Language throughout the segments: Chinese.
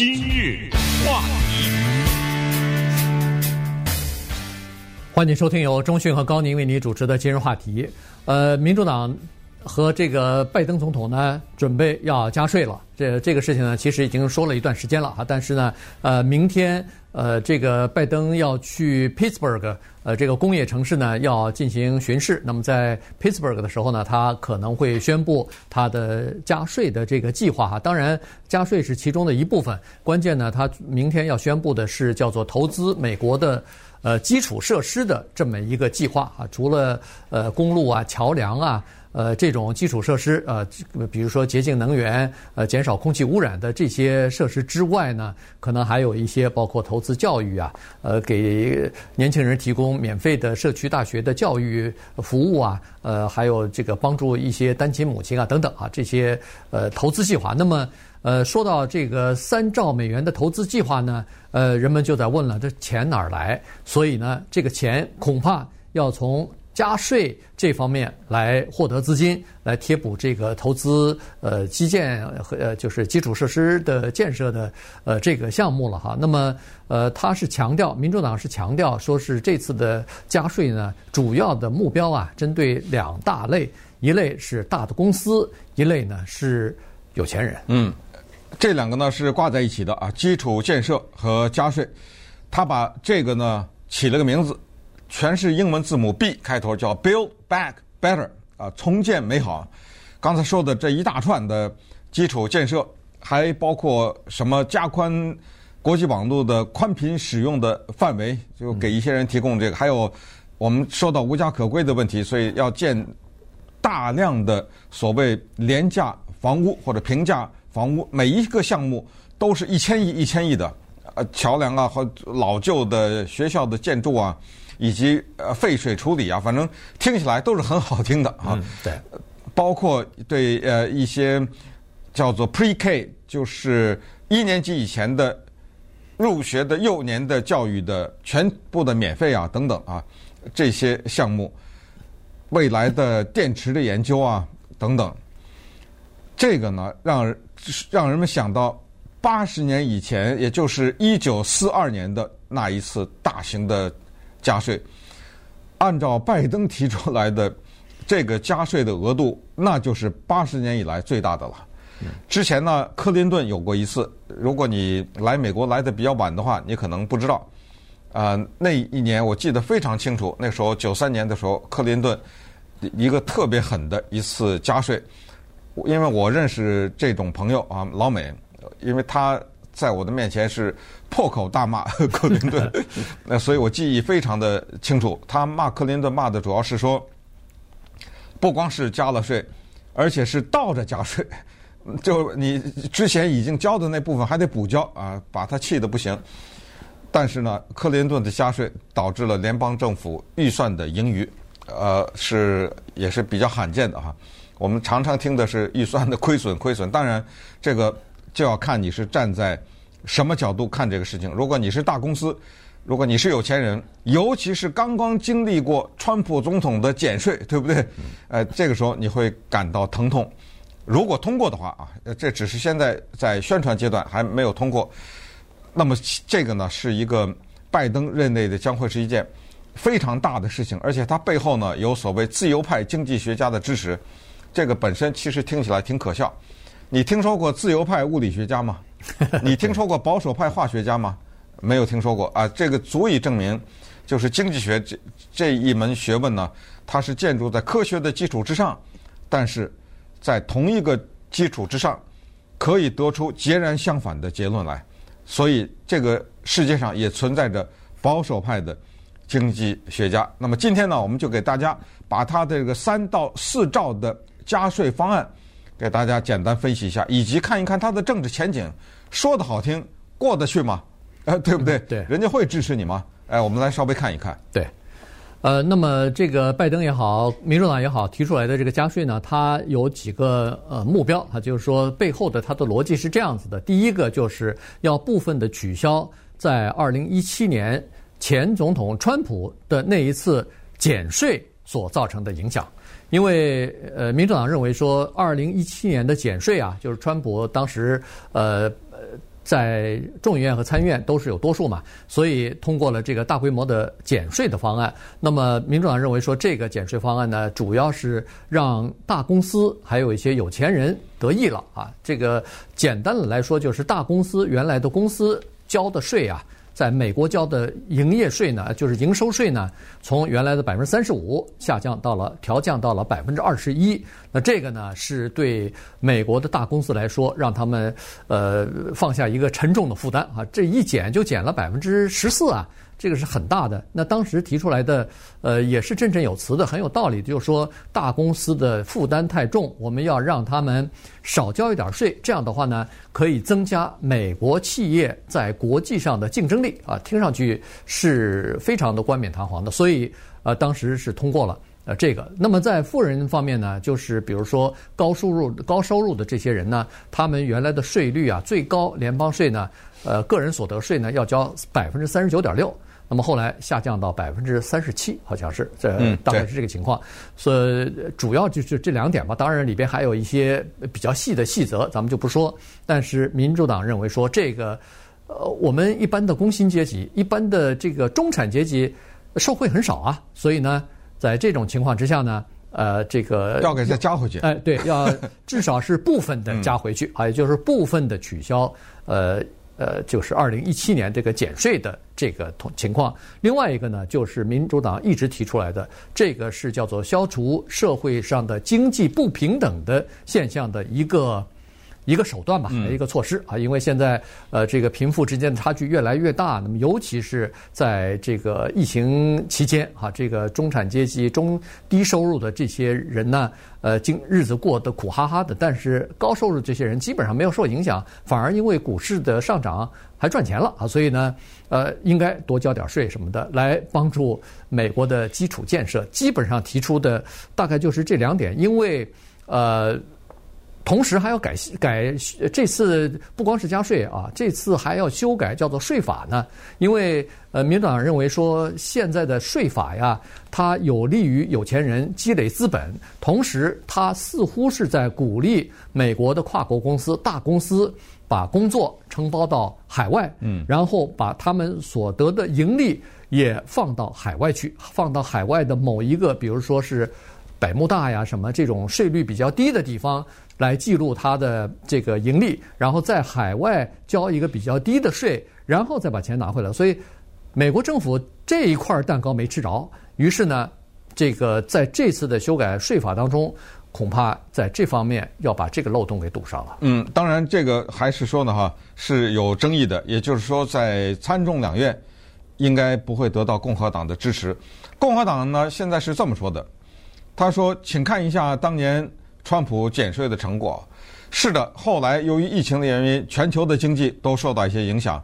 今日话题，欢迎收听由中讯和高宁为你主持的今日话题。呃，民主党和这个拜登总统呢，准备要加税了。这这个事情呢，其实已经说了一段时间了哈。但是呢，呃，明天呃，这个拜登要去 Pittsburgh，呃，这个工业城市呢，要进行巡视。那么在 Pittsburgh 的时候呢，他可能会宣布他的加税的这个计划哈。当然，加税是其中的一部分。关键呢，他明天要宣布的是叫做投资美国的呃基础设施的这么一个计划啊。除了呃公路啊、桥梁啊。呃，这种基础设施，呃，比如说洁净能源，呃，减少空气污染的这些设施之外呢，可能还有一些包括投资教育啊，呃，给年轻人提供免费的社区大学的教育服务啊，呃，还有这个帮助一些单亲母亲啊等等啊，这些呃投资计划。那么，呃，说到这个三兆美元的投资计划呢，呃，人们就在问了，这钱哪儿来？所以呢，这个钱恐怕要从。加税这方面来获得资金，来贴补这个投资呃基建和呃就是基础设施的建设的呃这个项目了哈。那么呃他是强调，民主党是强调说是这次的加税呢，主要的目标啊，针对两大类，一类是大的公司，一类呢是有钱人。嗯，这两个呢是挂在一起的啊，基础建设和加税，他把这个呢起了个名字。全是英文字母 B 开头，叫 Build Back Better 啊，重建美好。刚才说的这一大串的基础建设，还包括什么加宽国际网络的宽频使用的范围，就给一些人提供这个。还有我们说到无家可归的问题，所以要建大量的所谓廉价房屋或者平价房屋，每一个项目都是一千亿、一千亿的。呃，桥梁啊和老旧的学校的建筑啊。以及呃废水处理啊，反正听起来都是很好听的啊。嗯，对，包括对呃一些叫做 Pre-K，就是一年级以前的入学的幼年的教育的全部的免费啊等等啊这些项目，未来的电池的研究啊等等，这个呢让让人们想到八十年以前，也就是一九四二年的那一次大型的。加税，按照拜登提出来的这个加税的额度，那就是八十年以来最大的了。之前呢，克林顿有过一次。如果你来美国来的比较晚的话，你可能不知道。啊、呃，那一年我记得非常清楚，那时候九三年的时候，克林顿一个特别狠的一次加税，因为我认识这种朋友啊，老美，因为他。在我的面前是破口大骂 克林顿，那所以我记忆非常的清楚。他骂克林顿骂的主要是说，不光是加了税，而且是倒着加税，就你之前已经交的那部分还得补交啊，把他气得不行。但是呢，克林顿的加税导致了联邦政府预算的盈余，呃，是也是比较罕见的哈。我们常常听的是预算的亏损，亏损。当然这个。就要看你是站在什么角度看这个事情。如果你是大公司，如果你是有钱人，尤其是刚刚经历过川普总统的减税，对不对？呃，这个时候你会感到疼痛。如果通过的话啊，这只是现在在宣传阶段还没有通过。那么这个呢，是一个拜登任内的将会是一件非常大的事情，而且它背后呢有所谓自由派经济学家的支持。这个本身其实听起来挺可笑。你听说过自由派物理学家吗？你听说过保守派化学家吗？没有听说过啊！这个足以证明，就是经济学这这一门学问呢，它是建筑在科学的基础之上，但是在同一个基础之上，可以得出截然相反的结论来。所以这个世界上也存在着保守派的经济学家。那么今天呢，我们就给大家把他的这个三到四兆的加税方案。给大家简单分析一下，以及看一看他的政治前景，说的好听，过得去吗？呃，对不对？对，人家会支持你吗？哎，我们来稍微看一看。对，呃，那么这个拜登也好，民主党也好，提出来的这个加税呢，它有几个呃目标，它就是说背后的它的逻辑是这样子的：第一个就是要部分的取消在二零一七年前总统川普的那一次减税所造成的影响。因为呃，民主党认为说，二零一七年的减税啊，就是川普当时呃在众议院和参议院都是有多数嘛，所以通过了这个大规模的减税的方案。那么民主党认为说，这个减税方案呢，主要是让大公司还有一些有钱人得益了啊。这个简单的来说，就是大公司原来的公司交的税啊。在美国交的营业税呢，就是营收税呢，从原来的百分之三十五下降到了调降到了百分之二十一。那这个呢，是对美国的大公司来说，让他们呃放下一个沉重的负担啊。这一减就减了百分之十四啊。这个是很大的。那当时提出来的，呃，也是振振有词的，很有道理。就是说，大公司的负担太重，我们要让他们少交一点税。这样的话呢，可以增加美国企业在国际上的竞争力啊。听上去是非常的冠冕堂皇的。所以，呃，当时是通过了呃这个。那么在富人方面呢，就是比如说高收入、高收入的这些人呢，他们原来的税率啊，最高联邦税呢，呃，个人所得税呢，要交百分之三十九点六。那么后来下降到百分之三十七，好像是，这大概是这个情况。嗯、所以主要就是这两点吧。当然里边还有一些比较细的细则，咱们就不说。但是民主党认为说，这个呃，我们一般的工薪阶级、一般的这个中产阶级受贿很少啊。所以呢，在这种情况之下呢，呃，这个要给再加回去。哎，对，要至少是部分的加回去，还有、嗯、就是部分的取消，呃。呃，就是二零一七年这个减税的这个同情况。另外一个呢，就是民主党一直提出来的，这个是叫做消除社会上的经济不平等的现象的一个。一个手段吧，一个措施啊，因为现在呃，这个贫富之间的差距越来越大，那么尤其是在这个疫情期间啊，这个中产阶级、中低收入的这些人呢，呃，经日子过得苦哈哈的，但是高收入这些人基本上没有受影响，反而因为股市的上涨还赚钱了啊，所以呢，呃，应该多交点税什么的，来帮助美国的基础建设。基本上提出的大概就是这两点，因为呃。同时还要改改，这次不光是加税啊，这次还要修改叫做税法呢。因为呃，民主党认为说现在的税法呀，它有利于有钱人积累资本，同时它似乎是在鼓励美国的跨国公司、大公司把工作承包到海外，嗯，然后把他们所得的盈利也放到海外去，放到海外的某一个，比如说是百慕大呀什么这种税率比较低的地方。来记录它的这个盈利，然后在海外交一个比较低的税，然后再把钱拿回来。所以，美国政府这一块蛋糕没吃着，于是呢，这个在这次的修改税法当中，恐怕在这方面要把这个漏洞给堵上了。嗯，当然这个还是说呢，哈是有争议的，也就是说，在参众两院应该不会得到共和党的支持。共和党呢，现在是这么说的，他说：“请看一下当年。”川普减税的成果，是的。后来由于疫情的原因，全球的经济都受到一些影响。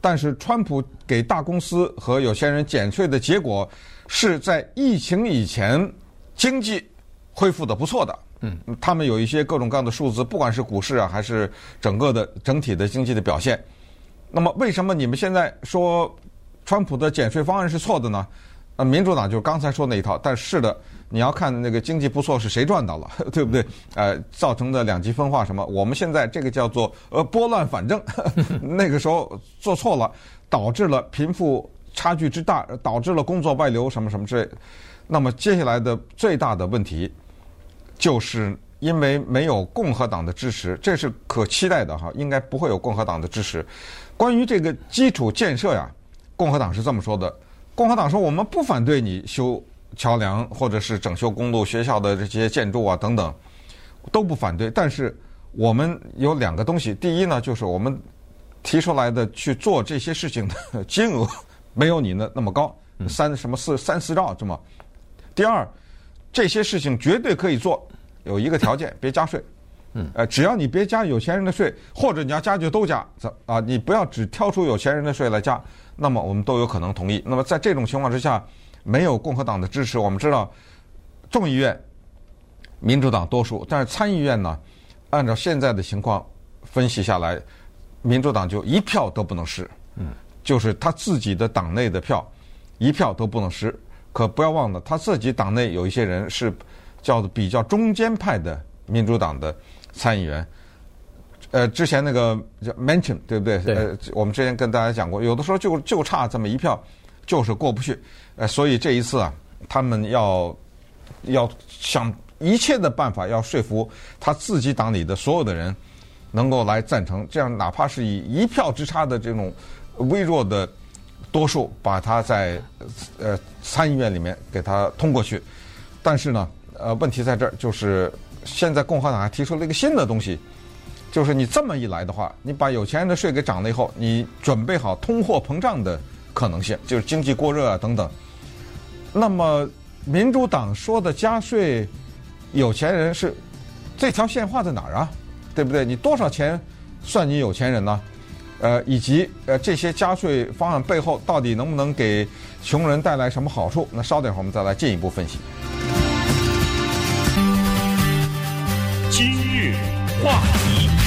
但是，川普给大公司和有钱人减税的结果，是在疫情以前经济恢复的不错的。嗯，他们有一些各种各样的数字，不管是股市啊，还是整个的整体的经济的表现。那么，为什么你们现在说川普的减税方案是错的呢？民主党就刚才说那一套，但是的。你要看那个经济不错是谁赚到了，对不对？呃，造成的两极分化什么？我们现在这个叫做呃拨乱反正，那个时候做错了，导致了贫富差距之大，导致了工作外流什么什么之类。那么接下来的最大的问题，就是因为没有共和党的支持，这是可期待的哈，应该不会有共和党的支持。关于这个基础建设呀，共和党是这么说的：共和党说我们不反对你修。桥梁或者是整修公路、学校的这些建筑啊等等，都不反对。但是我们有两个东西，第一呢，就是我们提出来的去做这些事情的金额没有你那那么高，三什么四三四兆这么。第二，这些事情绝对可以做，有一个条件，别加税。嗯，呃，只要你别加有钱人的税，或者你要加就都加，怎啊，你不要只挑出有钱人的税来加，那么我们都有可能同意。那么在这种情况之下。没有共和党的支持，我们知道众议院民主党多数，但是参议院呢，按照现在的情况分析下来，民主党就一票都不能失，嗯，就是他自己的党内的票一票都不能失。可不要忘了，他自己党内有一些人是叫做比较中间派的民主党的参议员，呃，之前那个叫 mention 对不对？对。呃，我们之前跟大家讲过，有的时候就就差这么一票，就是过不去。呃，所以这一次啊，他们要要想一切的办法，要说服他自己党里的所有的人，能够来赞成，这样哪怕是以一票之差的这种微弱的多数，把他在呃参议院里面给他通过去。但是呢，呃，问题在这儿，就是现在共和党还提出了一个新的东西。就是你这么一来的话，你把有钱人的税给涨了以后，你准备好通货膨胀的可能性，就是经济过热啊等等。那么民主党说的加税，有钱人是这条线画在哪儿啊？对不对？你多少钱算你有钱人呢？呃，以及呃这些加税方案背后到底能不能给穷人带来什么好处？那稍等会儿我们再来进一步分析。今日话题。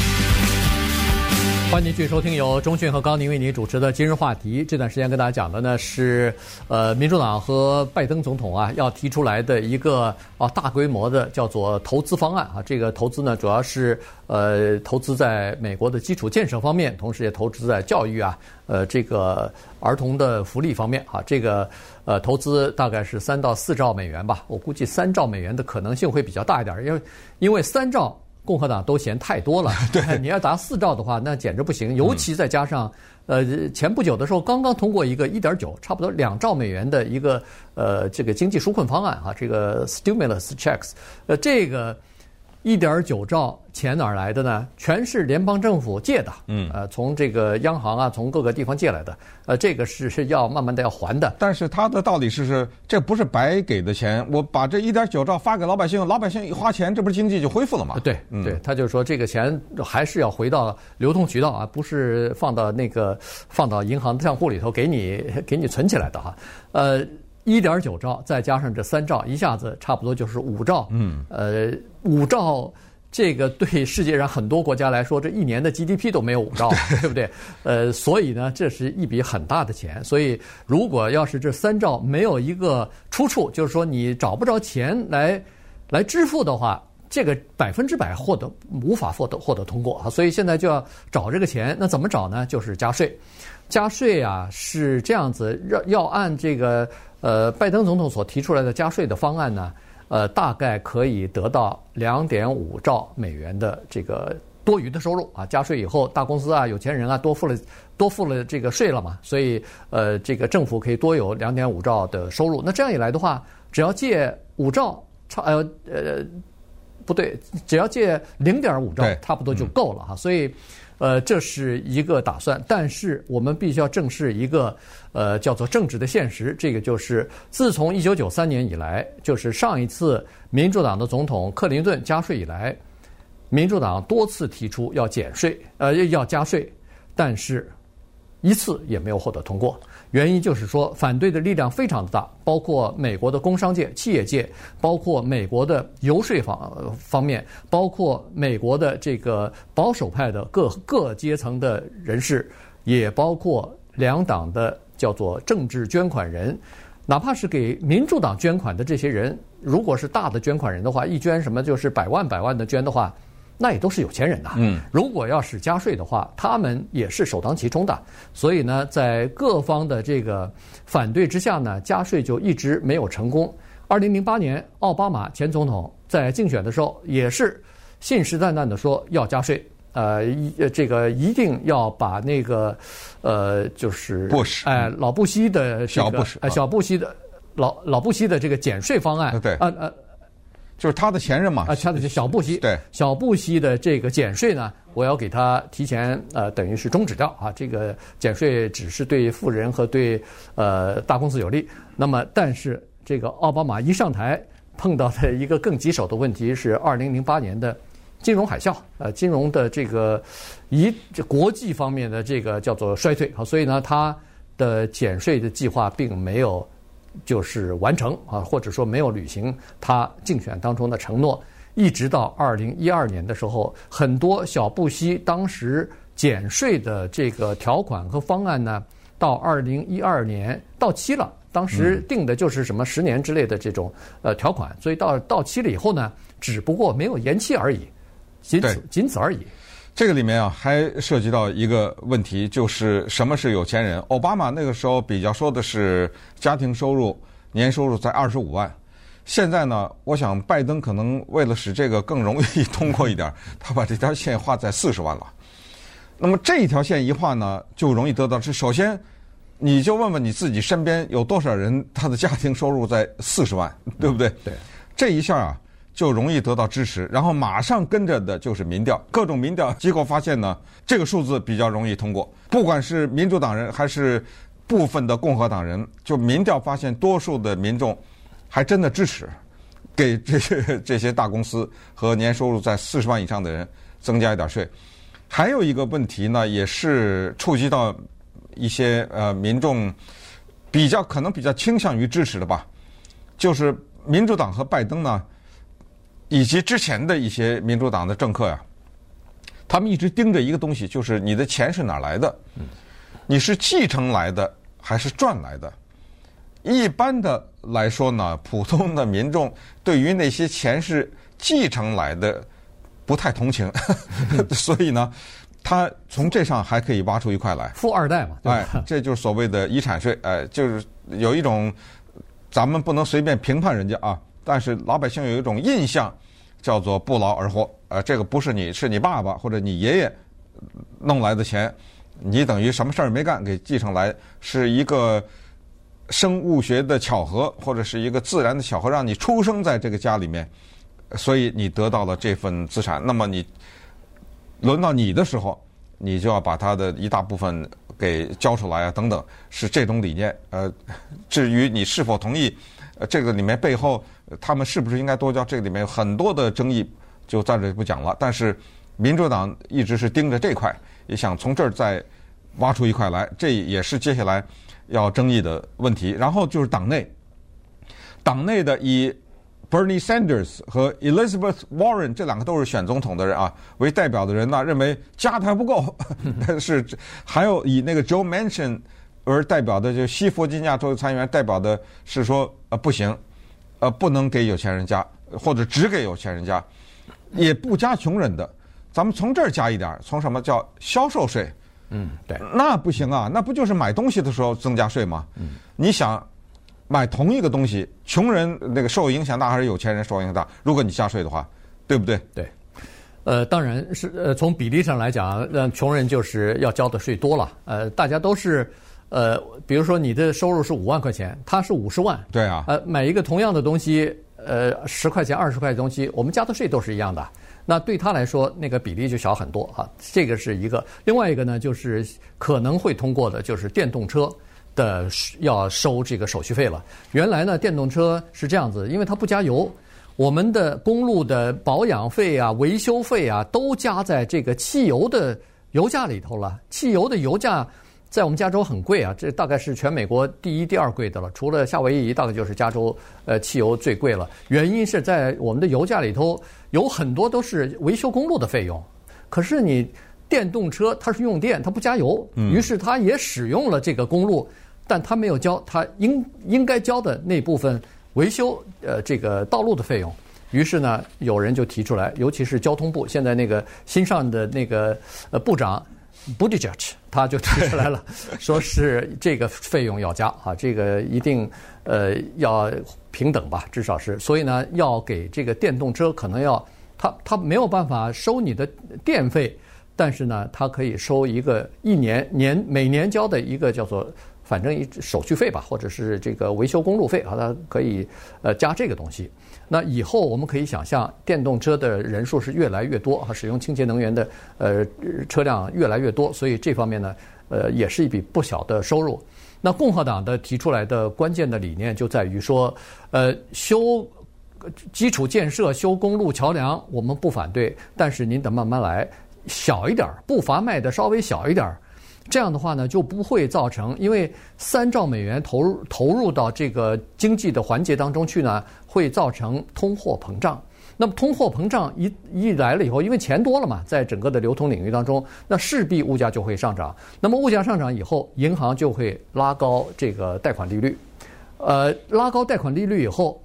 欢迎继续收听由中讯和高宁为您主持的今日话题。这段时间跟大家讲的呢是，呃，民主党和拜登总统啊要提出来的一个啊大规模的叫做投资方案啊。这个投资呢主要是呃投资在美国的基础建设方面，同时也投资在教育啊，呃这个儿童的福利方面啊。这个呃投资大概是三到四兆美元吧，我估计三兆美元的可能性会比较大一点，因为因为三兆。共和党都嫌太多了，对，你要达四兆的话，那简直不行。尤其再加上，呃，前不久的时候刚刚通过一个一点九，差不多两兆美元的一个呃这个经济纾困方案啊，这个 stimulus checks，呃，这个。一点九兆钱哪儿来的呢？全是联邦政府借的，嗯，呃，从这个央行啊，从各个地方借来的，呃，这个是是要慢慢的要还的。但是他的道理是是，这不是白给的钱，我把这一点九兆发给老百姓，老百姓一花钱，这不是经济就恢复了吗？对，嗯、对，他就说这个钱还是要回到流通渠道啊，不是放到那个放到银行账户里头给你给你存起来的哈，呃。一点九兆，再加上这三兆，一下子差不多就是五兆。嗯，呃，五兆，这个对世界上很多国家来说，这一年的 GDP 都没有五兆，对，对不对？呃，所以呢，这是一笔很大的钱。所以，如果要是这三兆没有一个出处，就是说你找不着钱来来支付的话，这个百分之百获得无法获得获得通过啊。所以现在就要找这个钱，那怎么找呢？就是加税。加税啊，是这样子，要要按这个。呃，拜登总统所提出来的加税的方案呢，呃，大概可以得到两点五兆美元的这个多余的收入啊。加税以后，大公司啊、有钱人啊多付了多付了这个税了嘛，所以呃，这个政府可以多有两点五兆的收入。那这样一来的话，只要借五兆，差呃呃不对，只要借零点五兆，差不多就够了哈。所以。呃，这是一个打算，但是我们必须要正视一个呃叫做政治的现实。这个就是自从一九九三年以来，就是上一次民主党的总统克林顿加税以来，民主党多次提出要减税，呃要加税，但是一次也没有获得通过。原因就是说，反对的力量非常的大，包括美国的工商界、企业界，包括美国的游说方方面，包括美国的这个保守派的各各阶层的人士，也包括两党的叫做政治捐款人，哪怕是给民主党捐款的这些人，如果是大的捐款人的话，一捐什么就是百万百万的捐的话。那也都是有钱人呐。嗯，如果要是加税的话，他们也是首当其冲的。所以呢，在各方的这个反对之下呢，加税就一直没有成功。二零零八年，奥巴马前总统在竞选的时候也是信誓旦旦的说要加税，呃，一这个一定要把那个呃，就是布什，哎，老布希的小布什，哎，小布希的老老布希的这个减税方案，对，呃呃。就是他的前任嘛，啊，他的小布希，对，小布希的这个减税呢，我要给他提前呃，等于是终止掉啊。这个减税只是对富人和对呃大公司有利。那么，但是这个奥巴马一上台，碰到的一个更棘手的问题是二零零八年的金融海啸，呃，金融的这个一这国际方面的这个叫做衰退啊，所以呢，他的减税的计划并没有。就是完成啊，或者说没有履行他竞选当中的承诺，一直到二零一二年的时候，很多小布希当时减税的这个条款和方案呢，到二零一二年到期了。当时定的就是什么十年之类的这种呃条款，所以到到期了以后呢，只不过没有延期而已，仅此仅此而已。这个里面啊，还涉及到一个问题，就是什么是有钱人？奥巴马那个时候比较说的是家庭收入年收入在二十五万。现在呢，我想拜登可能为了使这个更容易通过一点，他把这条线画在四十万了。那么这一条线一画呢，就容易得到是首先，你就问问你自己身边有多少人他的家庭收入在四十万，对不对？对，这一下啊。就容易得到支持，然后马上跟着的就是民调。各种民调机构发现呢，这个数字比较容易通过。不管是民主党人还是部分的共和党人，就民调发现，多数的民众还真的支持给这些这些大公司和年收入在四十万以上的人增加一点税。还有一个问题呢，也是触及到一些呃民众比较可能比较倾向于支持的吧，就是民主党和拜登呢。以及之前的一些民主党的政客呀，他们一直盯着一个东西，就是你的钱是哪来的？你是继承来的还是赚来的？一般的来说呢，普通的民众对于那些钱是继承来的不太同情，所以呢，他从这上还可以挖出一块来。富二代嘛，对吧？哎，这就是所谓的遗产税。哎，就是有一种，咱们不能随便评判人家啊。但是老百姓有一种印象，叫做不劳而获。呃，这个不是你，是你爸爸或者你爷爷弄来的钱，你等于什么事儿没干给继承来，是一个生物学的巧合，或者是一个自然的巧合，让你出生在这个家里面，所以你得到了这份资产。那么你轮到你的时候，你就要把它的一大部分给交出来啊，等等，是这种理念。呃，至于你是否同意，呃，这个里面背后。他们是不是应该多交？这个里面有很多的争议，就在这不讲了。但是民主党一直是盯着这块，也想从这儿再挖出一块来，这也是接下来要争议的问题。然后就是党内，党内的以 Bernie Sanders 和 Elizabeth Warren 这两个都是选总统的人啊为代表的人呢，认为加的还不够，但是还有以那个 Joe Manchin 而代表的，就西弗吉尼亚州的参议员代表的是说呃不行。呃，不能给有钱人加，或者只给有钱人加，也不加穷人的。咱们从这儿加一点，从什么叫销售税？嗯，对，那不行啊，那不就是买东西的时候增加税吗？嗯，你想买同一个东西，穷人那个受影响大还是有钱人受影响大？如果你加税的话，对不对？对，呃，当然是呃，从比例上来讲，让穷人就是要交的税多了。呃，大家都是。呃，比如说你的收入是五万块钱，他是五十万，对啊，呃，买一个同样的东西，呃，十块钱、二十块的东西，我们加的税都是一样的，那对他来说，那个比例就小很多啊。这个是一个，另外一个呢，就是可能会通过的，就是电动车的要收这个手续费了。原来呢，电动车是这样子，因为它不加油，我们的公路的保养费啊、维修费啊，都加在这个汽油的油价里头了，汽油的油价。在我们加州很贵啊，这大概是全美国第一、第二贵的了。除了夏威夷，大概就是加州，呃，汽油最贵了。原因是在我们的油价里头有很多都是维修公路的费用。可是你电动车它是用电，它不加油，于是它也使用了这个公路，但它没有交它应应该交的那部分维修呃这个道路的费用。于是呢，有人就提出来，尤其是交通部现在那个新上的那个呃部长。Buttigieg 他就提出来了，说是这个费用要加啊，这个一定呃要平等吧，至少是，所以呢要给这个电动车可能要他他没有办法收你的电费，但是呢他可以收一个一年年每年交的一个叫做反正一手续费吧，或者是这个维修公路费啊，它可以呃加这个东西。那以后我们可以想象，电动车的人数是越来越多，和使用清洁能源的呃车辆越来越多，所以这方面呢，呃也是一笔不小的收入。那共和党的提出来的关键的理念就在于说，呃修基础建设、修公路桥梁我们不反对，但是您得慢慢来，小一点儿，步伐迈得稍微小一点儿。这样的话呢，就不会造成，因为三兆美元投入投入到这个经济的环节当中去呢，会造成通货膨胀。那么通货膨胀一一来了以后，因为钱多了嘛，在整个的流通领域当中，那势必物价就会上涨。那么物价上涨以后，银行就会拉高这个贷款利率。呃，拉高贷款利率以后，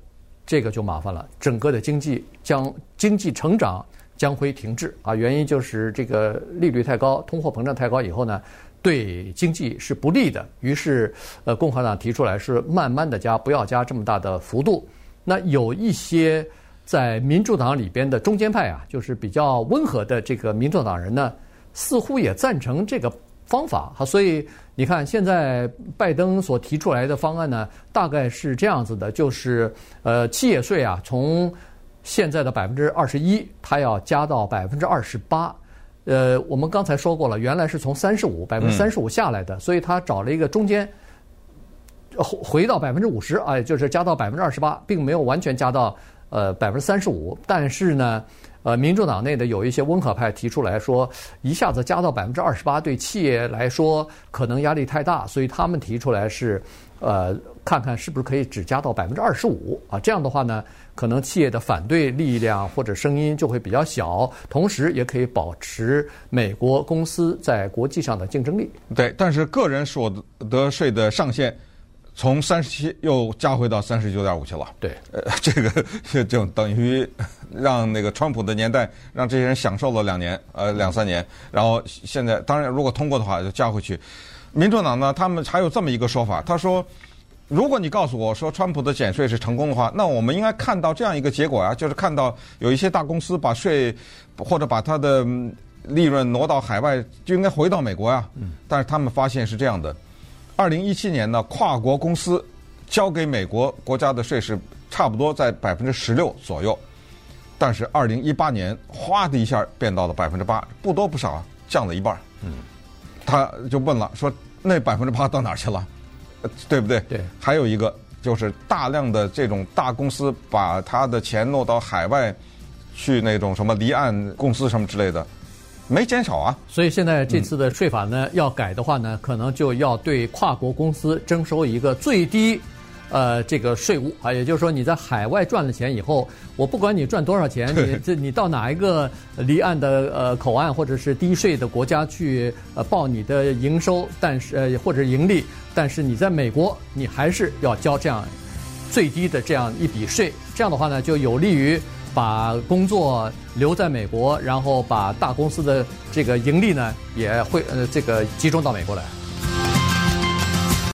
这个就麻烦了，整个的经济将经济成长将会停滞啊。原因就是这个利率太高，通货膨胀太高以后呢，对经济是不利的。于是，呃，共和党提出来是慢慢的加，不要加这么大的幅度。那有一些在民主党里边的中间派啊，就是比较温和的这个民主党人呢，似乎也赞成这个方法哈。所以你看，现在拜登所提出来的方案呢，大概是这样子的，就是呃，企业税啊，从现在的百分之二十一，它要加到百分之二十八。呃，我们刚才说过了，原来是从三十五百分之三十五下来的，所以他找了一个中间。回回到百分之五十，哎，就是加到百分之二十八，并没有完全加到呃百分之三十五。但是呢，呃，民主党内的有一些温和派提出来说，一下子加到百分之二十八，对企业来说可能压力太大，所以他们提出来是，呃，看看是不是可以只加到百分之二十五啊？这样的话呢，可能企业的反对力量或者声音就会比较小，同时也可以保持美国公司在国际上的竞争力。对，但是个人所得税的上限。从三十七又加回到三十九点五去了。对，呃，这个就就等于让那个川普的年代让这些人享受了两年，呃，两三年，然后现在当然如果通过的话就加回去。民主党呢，他们还有这么一个说法，他说，如果你告诉我说川普的减税是成功的话，那我们应该看到这样一个结果啊，就是看到有一些大公司把税或者把它的利润挪到海外，就应该回到美国呀。嗯。但是他们发现是这样的。二零一七年呢，跨国公司交给美国国家的税是差不多在百分之十六左右，但是二零一八年哗的一下变到了百分之八，不多不少，降了一半。嗯，他就问了，说那百分之八到哪儿去了？对不对？对。还有一个就是大量的这种大公司把他的钱弄到海外去，那种什么离岸公司什么之类的。没减少啊，所以现在这次的税法呢，要改的话呢，可能就要对跨国公司征收一个最低，呃，这个税务啊，也就是说你在海外赚了钱以后，我不管你赚多少钱，你这你到哪一个离岸的呃口岸或者是低税的国家去呃报你的营收，但是呃或者盈利，但是你在美国你还是要交这样最低的这样一笔税，这样的话呢，就有利于。把工作留在美国，然后把大公司的这个盈利呢，也会呃这个集中到美国来。